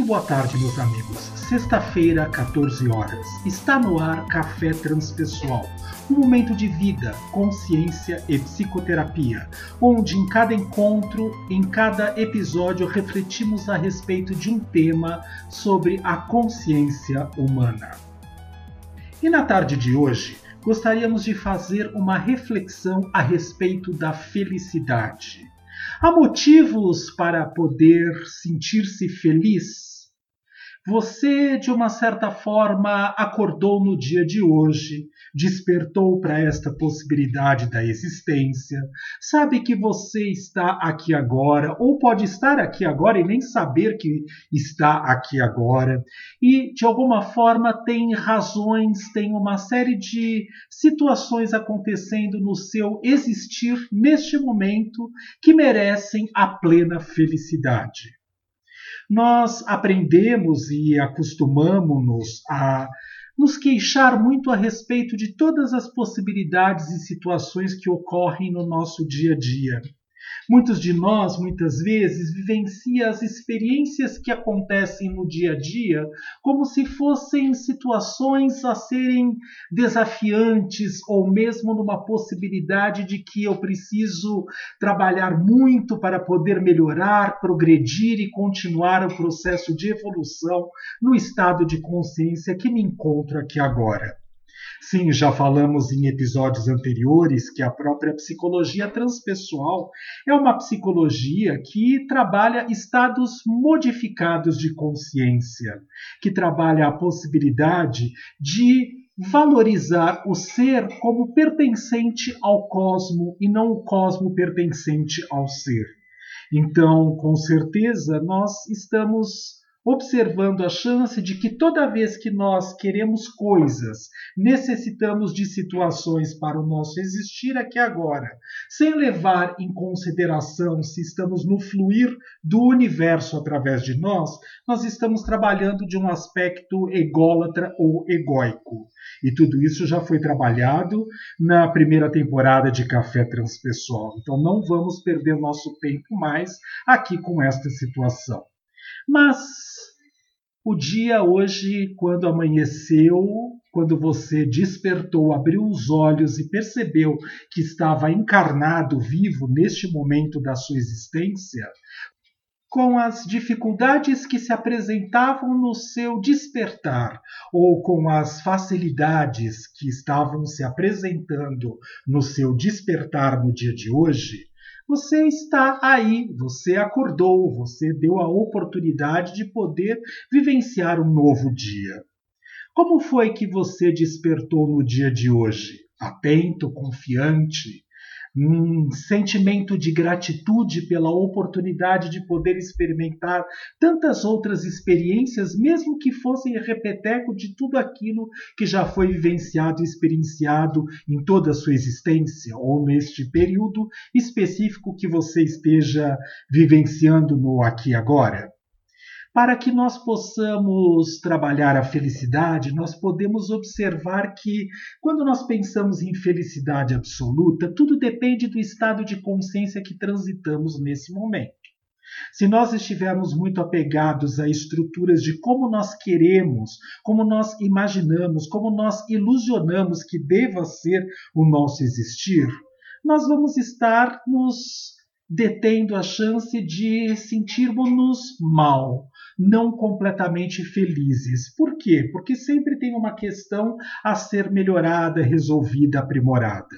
Muito boa tarde, meus amigos. Sexta-feira, 14 horas. Está no ar Café Transpessoal, um momento de vida, consciência e psicoterapia, onde em cada encontro, em cada episódio, refletimos a respeito de um tema sobre a consciência humana. E na tarde de hoje, gostaríamos de fazer uma reflexão a respeito da felicidade. Há motivos para poder sentir-se feliz? Você, de uma certa forma, acordou no dia de hoje, despertou para esta possibilidade da existência, sabe que você está aqui agora, ou pode estar aqui agora e nem saber que está aqui agora, e de alguma forma tem razões, tem uma série de situações acontecendo no seu existir neste momento que merecem a plena felicidade nós aprendemos e acostumamos-nos a nos queixar muito a respeito de todas as possibilidades e situações que ocorrem no nosso dia a dia. Muitos de nós, muitas vezes, vivenciam as experiências que acontecem no dia a dia como se fossem situações a serem desafiantes ou mesmo numa possibilidade de que eu preciso trabalhar muito para poder melhorar, progredir e continuar o processo de evolução no estado de consciência que me encontro aqui agora. Sim, já falamos em episódios anteriores que a própria psicologia transpessoal é uma psicologia que trabalha estados modificados de consciência, que trabalha a possibilidade de valorizar o ser como pertencente ao cosmo e não o cosmo pertencente ao ser. Então, com certeza, nós estamos observando a chance de que toda vez que nós queremos coisas, necessitamos de situações para o nosso existir aqui agora, sem levar em consideração se estamos no fluir do universo através de nós, nós estamos trabalhando de um aspecto ególatra ou egóico. E tudo isso já foi trabalhado na primeira temporada de Café Transpessoal. Então não vamos perder nosso tempo mais aqui com esta situação. Mas o dia hoje, quando amanheceu, quando você despertou, abriu os olhos e percebeu que estava encarnado, vivo neste momento da sua existência, com as dificuldades que se apresentavam no seu despertar, ou com as facilidades que estavam se apresentando no seu despertar no dia de hoje, você está aí, você acordou, você deu a oportunidade de poder vivenciar um novo dia. Como foi que você despertou no dia de hoje? Atento, confiante, um sentimento de gratitude pela oportunidade de poder experimentar tantas outras experiências, mesmo que fossem repeteco de tudo aquilo que já foi vivenciado e experienciado em toda a sua existência, ou neste período específico que você esteja vivenciando no aqui e agora. Para que nós possamos trabalhar a felicidade, nós podemos observar que, quando nós pensamos em felicidade absoluta, tudo depende do estado de consciência que transitamos nesse momento. Se nós estivermos muito apegados a estruturas de como nós queremos, como nós imaginamos, como nós ilusionamos que deva ser o nosso existir, nós vamos estar nos detendo a chance de sentirmos-nos mal, não completamente felizes. Por quê? Porque sempre tem uma questão a ser melhorada, resolvida, aprimorada.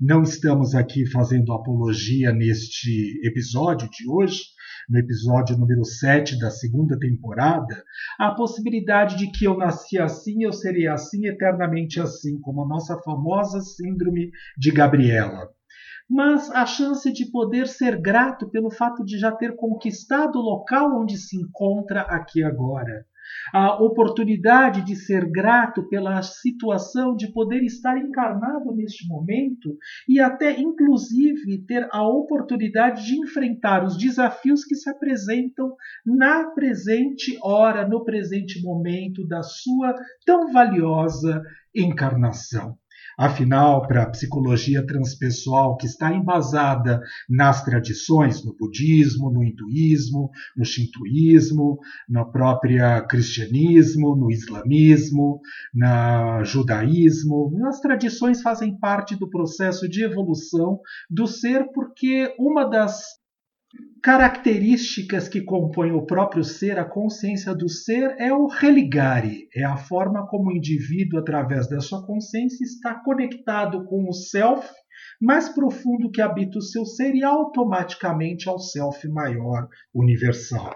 Não estamos aqui fazendo apologia neste episódio de hoje, no episódio número 7 da segunda temporada, a possibilidade de que eu nasci assim, eu serei assim, eternamente assim, como a nossa famosa síndrome de Gabriela mas a chance de poder ser grato pelo fato de já ter conquistado o local onde se encontra aqui agora. A oportunidade de ser grato pela situação de poder estar encarnado neste momento e até, inclusive, ter a oportunidade de enfrentar os desafios que se apresentam na presente hora, no presente momento da sua tão valiosa encarnação. Afinal, para a psicologia transpessoal, que está embasada nas tradições, no budismo, no hinduísmo, no shintoísmo, no próprio cristianismo, no islamismo, no judaísmo, as tradições fazem parte do processo de evolução do ser, porque uma das características que compõem o próprio ser, a consciência do ser, é o religare, é a forma como o indivíduo, através da sua consciência, está conectado com o self mais profundo que habita o seu ser e automaticamente ao self maior universal.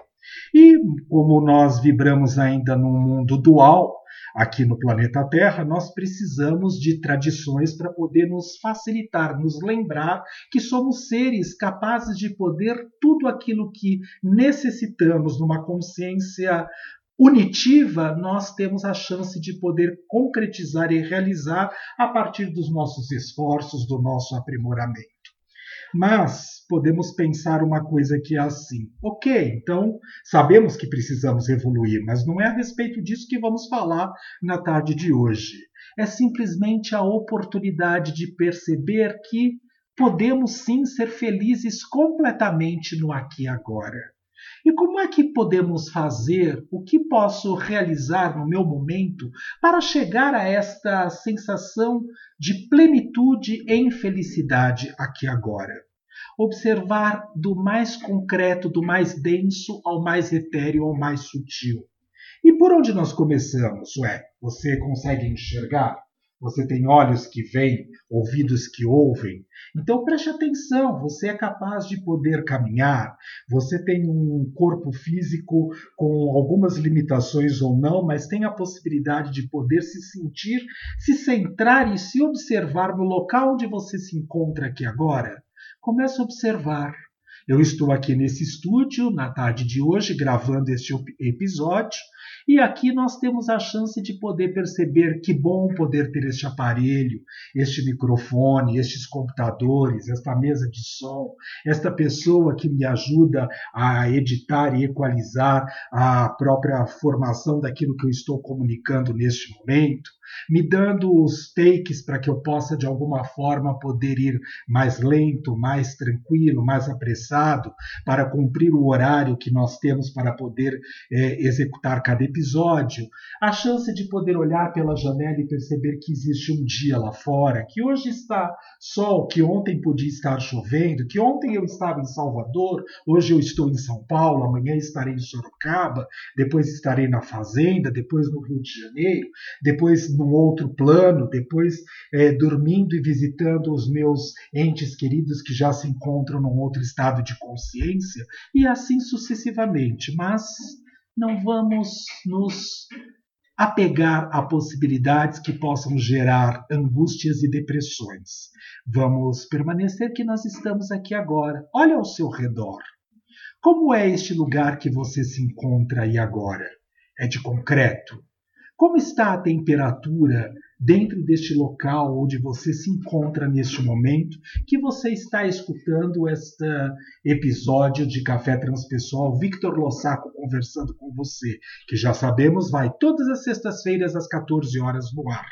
E como nós vibramos ainda num mundo dual, aqui no planeta Terra, nós precisamos de tradições para poder nos facilitar, nos lembrar que somos seres capazes de poder tudo aquilo que necessitamos numa consciência unitiva, nós temos a chance de poder concretizar e realizar a partir dos nossos esforços, do nosso aprimoramento. Mas podemos pensar uma coisa que é assim: ok, então sabemos que precisamos evoluir, mas não é a respeito disso que vamos falar na tarde de hoje. É simplesmente a oportunidade de perceber que podemos sim ser felizes completamente no aqui e agora. E como é que podemos fazer? O que posso realizar no meu momento para chegar a esta sensação de plenitude em felicidade aqui agora? Observar do mais concreto, do mais denso ao mais etéreo, ao mais sutil. E por onde nós começamos? Ué, você consegue enxergar? Você tem olhos que veem, ouvidos que ouvem. Então preste atenção, você é capaz de poder caminhar, você tem um corpo físico com algumas limitações ou não, mas tem a possibilidade de poder se sentir, se centrar e se observar no local onde você se encontra aqui agora. Comece a observar. Eu estou aqui nesse estúdio na tarde de hoje gravando este episódio e aqui nós temos a chance de poder perceber que bom poder ter este aparelho, este microfone, estes computadores, esta mesa de som, esta pessoa que me ajuda a editar e equalizar a própria formação daquilo que eu estou comunicando neste momento, me dando os takes para que eu possa de alguma forma poder ir mais lento, mais tranquilo, mais apressado, para cumprir o horário que nós temos para poder é, executar cada episódio. A chance de poder olhar pela janela e perceber que existe um dia lá fora, que hoje está sol, que ontem podia estar chovendo, que ontem eu estava em Salvador, hoje eu estou em São Paulo, amanhã estarei em Sorocaba, depois estarei na Fazenda, depois no Rio de Janeiro, depois num outro plano, depois é, dormindo e visitando os meus entes queridos que já se encontram num outro estado de consciência, e assim sucessivamente. Mas não vamos nos apegar a possibilidades que possam gerar angústias e depressões. Vamos permanecer que nós estamos aqui agora. Olha ao seu redor. Como é este lugar que você se encontra aí agora? É de concreto? Como está a temperatura dentro deste local onde você se encontra neste momento, que você está escutando este episódio de Café Transpessoal, Victor Lossaco conversando com você, que já sabemos vai todas as sextas-feiras às 14 horas no ar.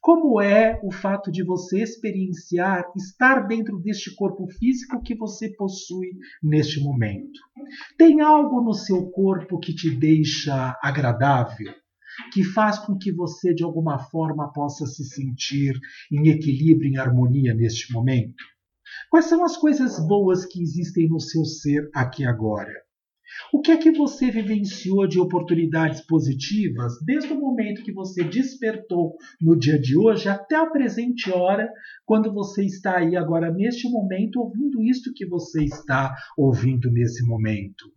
Como é o fato de você experienciar estar dentro deste corpo físico que você possui neste momento? Tem algo no seu corpo que te deixa agradável? Que faz com que você, de alguma forma, possa se sentir em equilíbrio, em harmonia neste momento? Quais são as coisas boas que existem no seu ser aqui agora? O que é que você vivenciou de oportunidades positivas desde o momento que você despertou no dia de hoje até a presente hora, quando você está aí agora neste momento ouvindo isto que você está ouvindo nesse momento?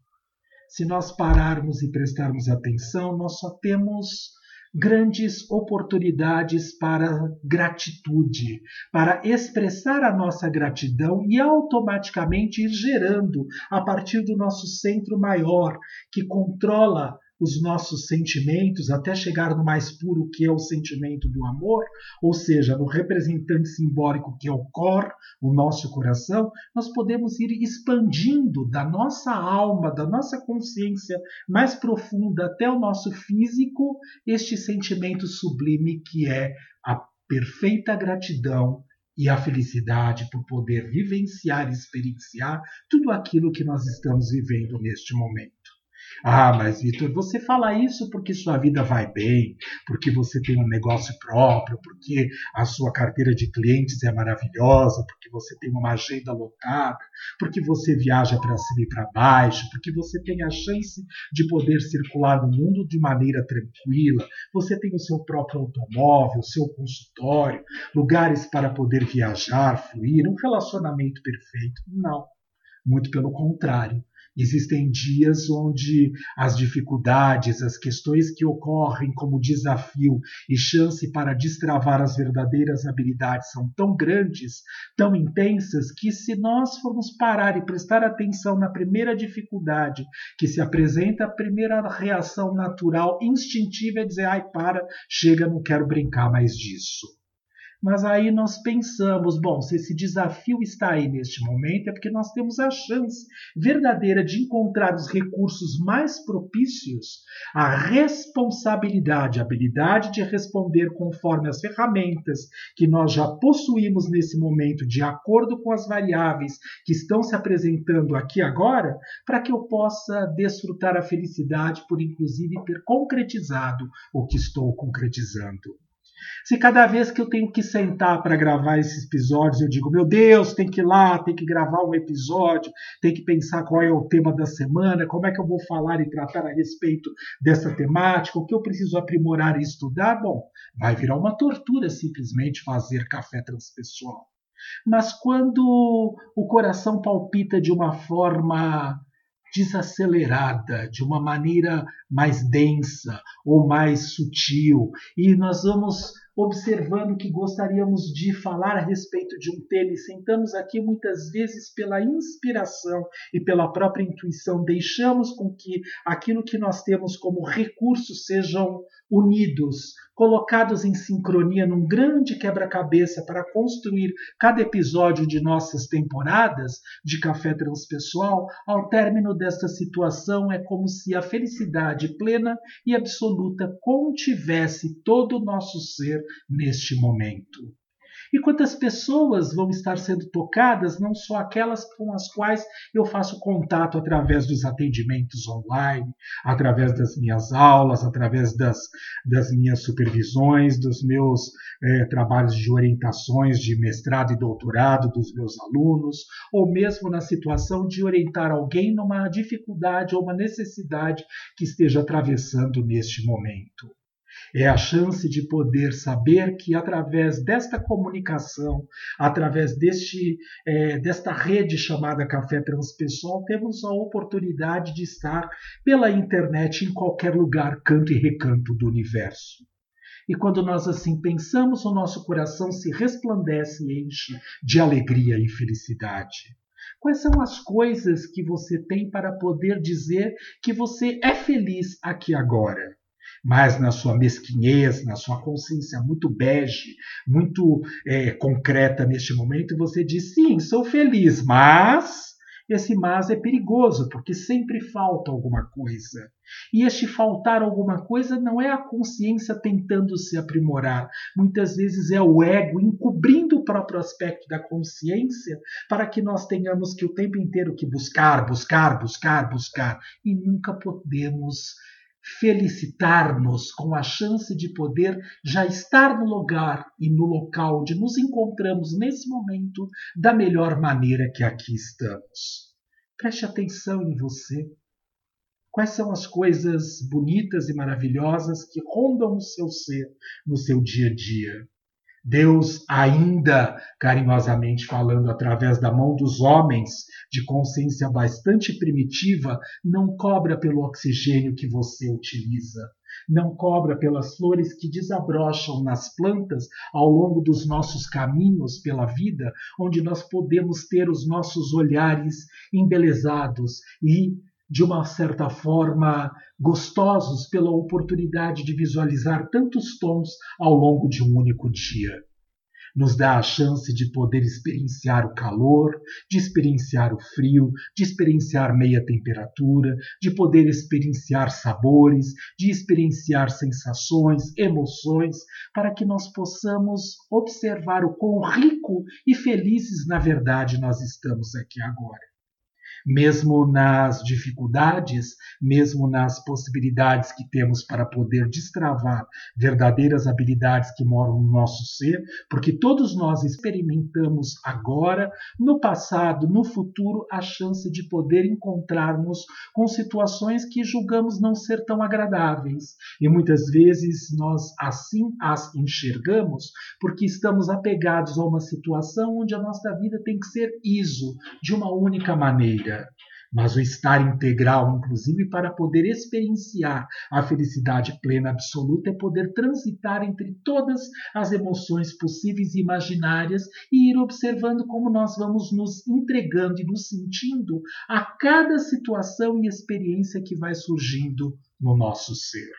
Se nós pararmos e prestarmos atenção, nós só temos grandes oportunidades para gratitude, para expressar a nossa gratidão e automaticamente ir gerando a partir do nosso centro maior, que controla os nossos sentimentos até chegar no mais puro que é o sentimento do amor, ou seja, no representante simbólico que é o cor, o nosso coração, nós podemos ir expandindo da nossa alma, da nossa consciência mais profunda até o nosso físico este sentimento sublime que é a perfeita gratidão e a felicidade por poder vivenciar e experienciar tudo aquilo que nós estamos vivendo neste momento. Ah, mas Vitor, você fala isso porque sua vida vai bem, porque você tem um negócio próprio, porque a sua carteira de clientes é maravilhosa, porque você tem uma agenda lotada, porque você viaja para cima e para baixo, porque você tem a chance de poder circular no mundo de maneira tranquila, você tem o seu próprio automóvel, o seu consultório, lugares para poder viajar, fluir, um relacionamento perfeito. Não. Muito pelo contrário. Existem dias onde as dificuldades, as questões que ocorrem como desafio e chance para destravar as verdadeiras habilidades são tão grandes, tão intensas, que se nós formos parar e prestar atenção na primeira dificuldade que se apresenta, a primeira reação natural, instintiva é dizer: ai, para, chega, não quero brincar mais disso. Mas aí nós pensamos, bom, se esse desafio está aí neste momento, é porque nós temos a chance verdadeira de encontrar os recursos mais propícios à responsabilidade, a habilidade de responder conforme as ferramentas que nós já possuímos nesse momento, de acordo com as variáveis que estão se apresentando aqui agora, para que eu possa desfrutar a felicidade por, inclusive, ter concretizado o que estou concretizando. Se cada vez que eu tenho que sentar para gravar esses episódios, eu digo, meu Deus, tem que ir lá, tem que gravar um episódio, tem que pensar qual é o tema da semana, como é que eu vou falar e tratar a respeito dessa temática, o que eu preciso aprimorar e estudar, bom, vai virar uma tortura simplesmente fazer café transpessoal. Mas quando o coração palpita de uma forma desacelerada, de uma maneira mais densa ou mais sutil, e nós vamos observando que gostaríamos de falar a respeito de um tema e sentamos aqui muitas vezes pela inspiração e pela própria intuição, deixamos com que aquilo que nós temos como recursos sejam unidos, colocados em sincronia num grande quebra-cabeça para construir cada episódio de nossas temporadas de Café Transpessoal, ao término desta situação é como se a felicidade plena e absoluta contivesse todo o nosso ser neste momento. E quantas pessoas vão estar sendo tocadas, não só aquelas com as quais eu faço contato através dos atendimentos online, através das minhas aulas, através das, das minhas supervisões, dos meus é, trabalhos de orientações de mestrado e doutorado dos meus alunos, ou mesmo na situação de orientar alguém numa dificuldade ou uma necessidade que esteja atravessando neste momento. É a chance de poder saber que através desta comunicação, através deste, é, desta rede chamada Café Transpessoal, temos a oportunidade de estar pela internet em qualquer lugar, canto e recanto do universo. E quando nós assim pensamos, o nosso coração se resplandece e enche de alegria e felicidade. Quais são as coisas que você tem para poder dizer que você é feliz aqui agora? Mas na sua mesquinhez, na sua consciência muito bege, muito é, concreta neste momento, você diz: sim, sou feliz, mas esse mas é perigoso, porque sempre falta alguma coisa. E este faltar alguma coisa não é a consciência tentando se aprimorar. Muitas vezes é o ego encobrindo o próprio aspecto da consciência para que nós tenhamos que o tempo inteiro que buscar, buscar, buscar, buscar e nunca podemos felicitar-nos com a chance de poder já estar no lugar e no local onde nos encontramos nesse momento da melhor maneira que aqui estamos. Preste atenção em você. Quais são as coisas bonitas e maravilhosas que rondam o seu ser no seu dia a dia? Deus, ainda carinhosamente falando através da mão dos homens de consciência bastante primitiva, não cobra pelo oxigênio que você utiliza, não cobra pelas flores que desabrocham nas plantas ao longo dos nossos caminhos pela vida, onde nós podemos ter os nossos olhares embelezados e de uma certa forma, gostosos pela oportunidade de visualizar tantos tons ao longo de um único dia. nos dá a chance de poder experienciar o calor, de experienciar o frio, de experienciar meia temperatura, de poder experienciar sabores, de experienciar sensações, emoções, para que nós possamos observar o quão rico e felizes na verdade nós estamos aqui agora mesmo nas dificuldades, mesmo nas possibilidades que temos para poder destravar verdadeiras habilidades que moram no nosso ser, porque todos nós experimentamos agora, no passado, no futuro, a chance de poder encontrarmos com situações que julgamos não ser tão agradáveis. E muitas vezes nós assim as enxergamos porque estamos apegados a uma situação onde a nossa vida tem que ser iso, de uma única maneira. Mas o estar integral, inclusive para poder experienciar a felicidade plena absoluta, é poder transitar entre todas as emoções possíveis e imaginárias e ir observando como nós vamos nos entregando e nos sentindo a cada situação e experiência que vai surgindo no nosso ser.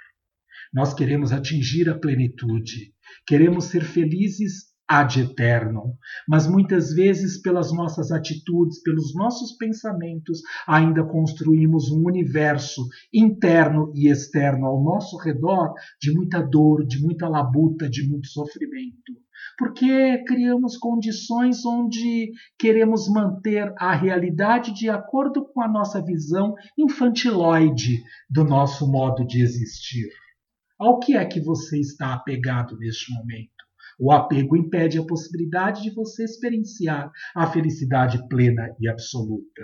Nós queremos atingir a plenitude, queremos ser felizes ad eternum. Mas muitas vezes, pelas nossas atitudes, pelos nossos pensamentos, ainda construímos um universo interno e externo ao nosso redor de muita dor, de muita labuta, de muito sofrimento. Porque criamos condições onde queremos manter a realidade de acordo com a nossa visão infantiloide do nosso modo de existir. Ao que é que você está apegado neste momento? O apego impede a possibilidade de você experienciar a felicidade plena e absoluta.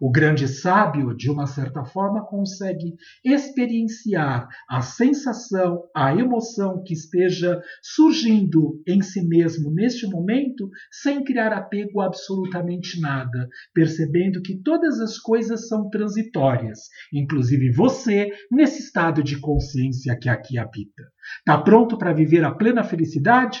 O grande sábio, de uma certa forma, consegue experienciar a sensação, a emoção que esteja surgindo em si mesmo neste momento, sem criar apego a absolutamente nada, percebendo que todas as coisas são transitórias, inclusive você, nesse estado de consciência que aqui habita. Está pronto para viver a plena felicidade?